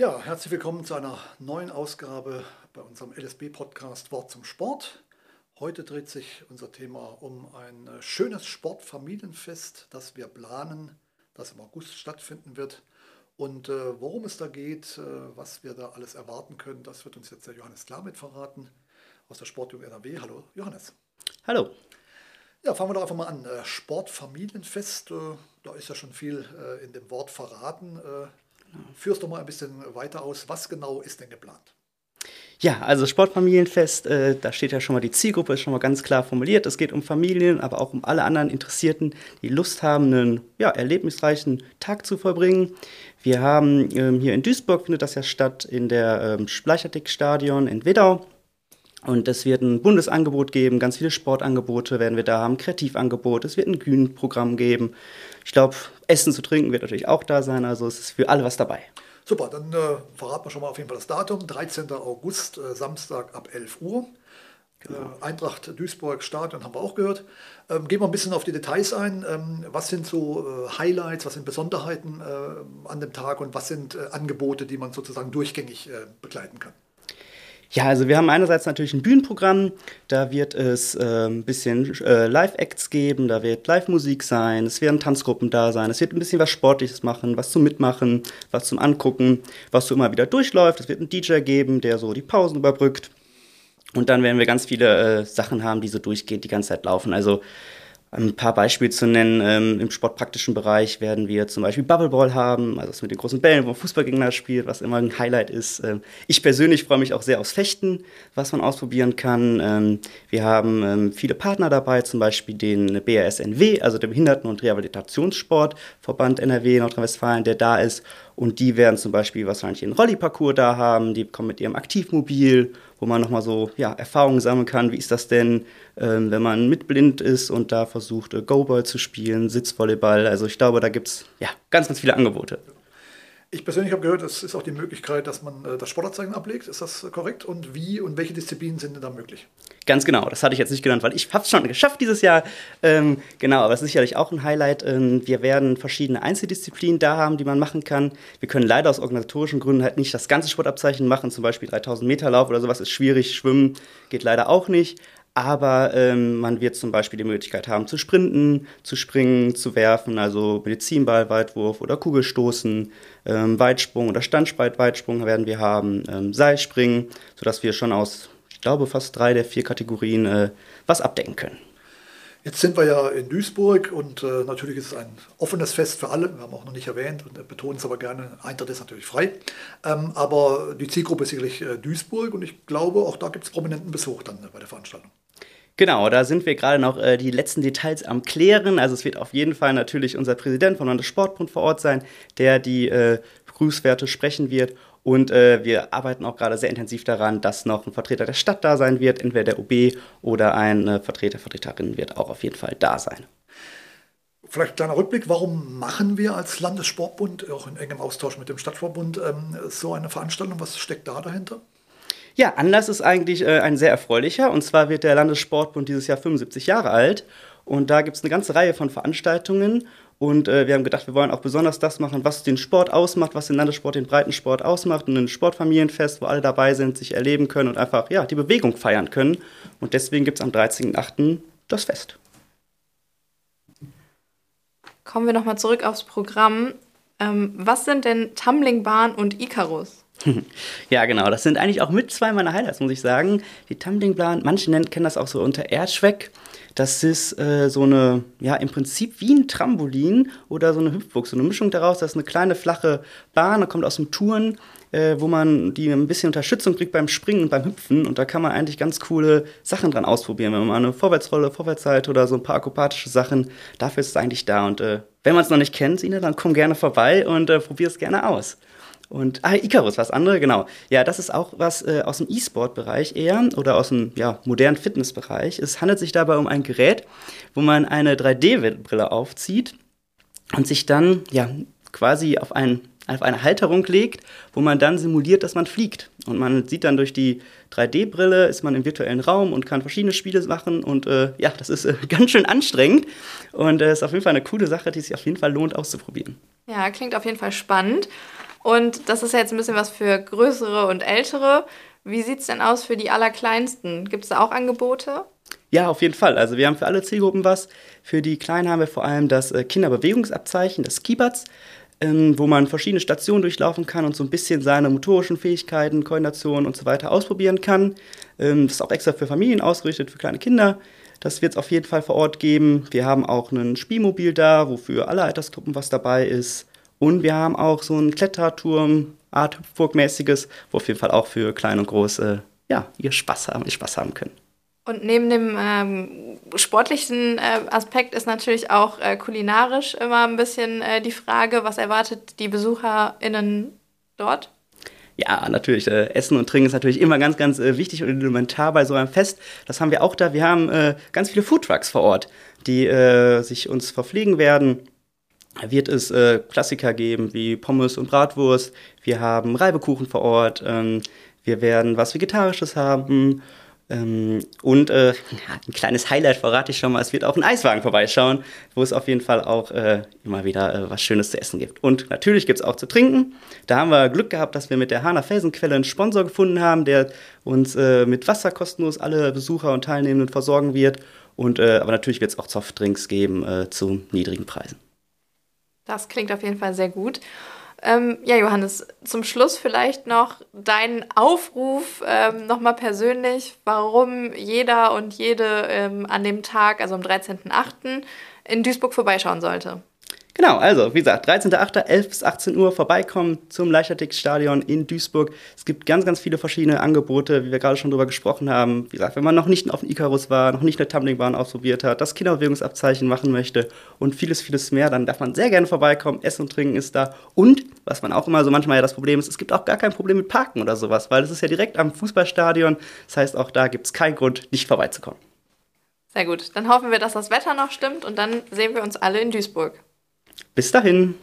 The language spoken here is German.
Ja, herzlich willkommen zu einer neuen Ausgabe bei unserem LSB-Podcast Wort zum Sport. Heute dreht sich unser Thema um ein äh, schönes Sportfamilienfest, das wir planen, das im August stattfinden wird. Und äh, worum es da geht, äh, was wir da alles erwarten können, das wird uns jetzt der Johannes Klamit verraten aus der Sportjugend NRW. Hallo Johannes. Hallo. Ja, fangen wir doch einfach mal an. Äh, Sportfamilienfest, äh, da ist ja schon viel äh, in dem Wort verraten. Führst doch mal ein bisschen weiter aus. Was genau ist denn geplant? Ja, also Sportfamilienfest, äh, da steht ja schon mal die Zielgruppe, ist schon mal ganz klar formuliert. Es geht um Familien, aber auch um alle anderen Interessierten, die Lust haben, einen ja, erlebnisreichen Tag zu verbringen. Wir haben ähm, hier in Duisburg findet das ja statt in der ähm, Spleicherdick-Stadion in Widau. Und es wird ein Bundesangebot geben, ganz viele Sportangebote werden wir da haben, Kreativangebot, es wird ein Bühnenprogramm geben. Ich glaube, Essen zu trinken wird natürlich auch da sein, also es ist für alle was dabei. Super, dann äh, verraten wir schon mal auf jeden Fall das Datum, 13. August, äh, Samstag ab 11 Uhr. Genau. Äh, Eintracht Duisburg Stadion haben wir auch gehört. Ähm, gehen wir ein bisschen auf die Details ein. Ähm, was sind so äh, Highlights, was sind Besonderheiten äh, an dem Tag und was sind äh, Angebote, die man sozusagen durchgängig begleiten kann? Ja, also wir haben einerseits natürlich ein Bühnenprogramm, da wird es äh, ein bisschen äh, Live-Acts geben, da wird Live-Musik sein, es werden Tanzgruppen da sein, es wird ein bisschen was Sportliches machen, was zum Mitmachen, was zum Angucken, was so immer wieder durchläuft. Es wird einen DJ geben, der so die Pausen überbrückt. Und dann werden wir ganz viele äh, Sachen haben, die so durchgehend die ganze Zeit laufen. Also ein paar Beispiele zu nennen. Ähm, Im sportpraktischen Bereich werden wir zum Beispiel Bubbleball haben, also das mit den großen Bällen, wo man Fußballgegner spielt, was immer ein Highlight ist. Ähm, ich persönlich freue mich auch sehr aufs Fechten, was man ausprobieren kann. Ähm, wir haben ähm, viele Partner dabei, zum Beispiel den BRSNW, also der Behinderten- und Rehabilitationssportverband NRW Nordrhein-Westfalen, der da ist. Und die werden zum Beispiel wahrscheinlich einen Rolli-Parcours da haben, die kommen mit ihrem Aktivmobil wo man nochmal so ja, Erfahrungen sammeln kann. Wie ist das denn, ähm, wenn man mitblind ist und da versucht, äh, Go-Ball zu spielen, Sitzvolleyball. Also ich glaube, da gibt es ja, ganz, ganz viele Angebote. Ich persönlich habe gehört, es ist auch die Möglichkeit, dass man äh, das Sportabzeichen ablegt. Ist das korrekt? Und wie und welche Disziplinen sind denn da möglich? Ganz genau, das hatte ich jetzt nicht genannt, weil ich habe es schon geschafft dieses Jahr. Ähm, genau, aber es ist sicherlich auch ein Highlight. Ähm, wir werden verschiedene Einzeldisziplinen da haben, die man machen kann. Wir können leider aus organisatorischen Gründen halt nicht das ganze Sportabzeichen machen, zum Beispiel 3000 Meter Lauf oder sowas ist schwierig. Schwimmen geht leider auch nicht aber ähm, man wird zum Beispiel die Möglichkeit haben zu sprinten, zu springen, zu werfen, also Medizinball, Weitwurf oder Kugelstoßen, ähm, Weitsprung oder Standspreitweitsprung werden wir haben, ähm, Seilspringen, sodass wir schon aus, ich glaube, fast drei der vier Kategorien äh, was abdecken können. Jetzt sind wir ja in Duisburg und äh, natürlich ist es ein offenes Fest für alle. Wir haben auch noch nicht erwähnt und betonen es aber gerne. Eintritt ist natürlich frei. Ähm, aber die Zielgruppe ist sicherlich äh, Duisburg und ich glaube, auch da gibt es prominenten Besuch dann äh, bei der Veranstaltung. Genau, da sind wir gerade noch äh, die letzten Details am Klären. Also es wird auf jeden Fall natürlich unser Präsident von Landessportbund vor Ort sein, der die äh, Prüfwerte sprechen wird. Und äh, wir arbeiten auch gerade sehr intensiv daran, dass noch ein Vertreter der Stadt da sein wird, entweder der OB oder ein Vertreter, Vertreterin wird auch auf jeden Fall da sein. Vielleicht ein kleiner Rückblick, warum machen wir als Landessportbund, auch in engem Austausch mit dem Stadtverbund, ähm, so eine Veranstaltung? Was steckt da dahinter? Ja, Anlass ist eigentlich äh, ein sehr erfreulicher. Und zwar wird der Landessportbund dieses Jahr 75 Jahre alt. Und da gibt es eine ganze Reihe von Veranstaltungen. Und äh, wir haben gedacht, wir wollen auch besonders das machen, was den Sport ausmacht, was den Landessport, den Breitensport ausmacht. Und ein Sportfamilienfest, wo alle dabei sind, sich erleben können und einfach ja, die Bewegung feiern können. Und deswegen gibt es am 13.08. das Fest. Kommen wir nochmal zurück aufs Programm. Ähm, was sind denn Tumblingbahn und Icarus? Ja, genau. Das sind eigentlich auch mit zwei meiner Highlights, muss ich sagen. Die Tumblingplan, manche nennen, kennen das auch so unter Erdschweck. Das ist äh, so eine, ja, im Prinzip wie ein Trampolin oder so eine Hüpfburg. So eine Mischung daraus. Das ist eine kleine, flache Bahn, da kommt aus dem Touren, äh, wo man die ein bisschen Unterstützung kriegt beim Springen und beim Hüpfen. Und da kann man eigentlich ganz coole Sachen dran ausprobieren. Wenn man eine Vorwärtsrolle, Vorwärtsseite oder so ein paar akrobatische Sachen, dafür ist es eigentlich da. Und äh, wenn man es noch nicht kennt, Sina, dann komm gerne vorbei und äh, probier es gerne aus. Und, ah, Icarus, was andere, genau. Ja, das ist auch was äh, aus dem E-Sport-Bereich eher oder aus dem ja, modernen Fitness-Bereich. Es handelt sich dabei um ein Gerät, wo man eine 3D-Brille aufzieht und sich dann ja quasi auf, ein, auf eine Halterung legt, wo man dann simuliert, dass man fliegt. Und man sieht dann durch die 3D-Brille, ist man im virtuellen Raum und kann verschiedene Spiele machen. Und äh, ja, das ist äh, ganz schön anstrengend. Und äh, ist auf jeden Fall eine coole Sache, die sich auf jeden Fall lohnt auszuprobieren. Ja, klingt auf jeden Fall spannend. Und das ist jetzt ein bisschen was für größere und ältere. Wie sieht es denn aus für die Allerkleinsten? Gibt es da auch Angebote? Ja, auf jeden Fall. Also wir haben für alle Zielgruppen was. Für die Kleinen haben wir vor allem das äh, Kinderbewegungsabzeichen, das Skibatz, ähm, wo man verschiedene Stationen durchlaufen kann und so ein bisschen seine motorischen Fähigkeiten, Koordination und so weiter ausprobieren kann. Ähm, das ist auch extra für Familien ausgerichtet, für kleine Kinder. Das wird es auf jeden Fall vor Ort geben. Wir haben auch ein Spielmobil da, wofür alle Altersgruppen was dabei ist. Und wir haben auch so einen Kletterturm, Art Hüpfburg-mäßiges, wo auf jeden Fall auch für klein und groß äh, ja, ihr Spaß haben, ihr Spaß haben können. Und neben dem ähm, sportlichen äh, Aspekt ist natürlich auch äh, kulinarisch immer ein bisschen äh, die Frage, was erwartet die BesucherInnen dort? Ja, natürlich. Äh, Essen und Trinken ist natürlich immer ganz, ganz äh, wichtig und elementar bei so einem Fest. Das haben wir auch da. Wir haben äh, ganz viele Foodtrucks vor Ort, die sich uns verpflegen werden. Wird es Klassiker geben wie Pommes und Bratwurst. Wir haben Reibekuchen vor Ort. Ähm, wir werden was Vegetarisches haben. Ähm, und äh, ein kleines Highlight verrate ich schon mal, es wird auch ein Eiswagen vorbeischauen, wo es auf jeden Fall auch äh, immer wieder äh, was Schönes zu essen gibt. Und natürlich gibt es auch zu trinken. Da haben wir Glück gehabt, dass wir mit der Hana Felsenquelle einen Sponsor gefunden haben, der uns äh, mit Wasser kostenlos alle Besucher und Teilnehmenden versorgen wird. Und, äh, aber natürlich wird es auch Softdrinks geben äh, zu niedrigen Preisen. Das klingt auf jeden Fall sehr gut. Ähm, ja, Johannes, zum Schluss vielleicht noch deinen Aufruf ähm, nochmal persönlich, warum jeder und jede ähm, an dem Tag, also am 13.08., in Duisburg vorbeischauen sollte. Genau, also wie gesagt, 13.8., 11 bis 18 Uhr vorbeikommen zum Leichtathletikstadion in Duisburg. Es gibt ganz, ganz viele verschiedene Angebote, wie wir gerade schon drüber gesprochen haben. Wie gesagt, wenn man noch nicht auf dem Icarus war, noch nicht eine Tumblingbahn ausprobiert hat, das Kinderbewegungsabzeichen machen möchte und vieles, vieles mehr, dann darf man sehr gerne vorbeikommen. Essen und Trinken ist da. Und, was man auch immer so manchmal ja das Problem ist, es gibt auch gar kein Problem mit Parken oder sowas, weil es ist ja direkt am Fußballstadion. Das heißt, auch da gibt es keinen Grund, nicht vorbeizukommen. Sehr gut. Dann hoffen wir, dass das Wetter noch stimmt und dann sehen wir uns alle in Duisburg. Bis dahin.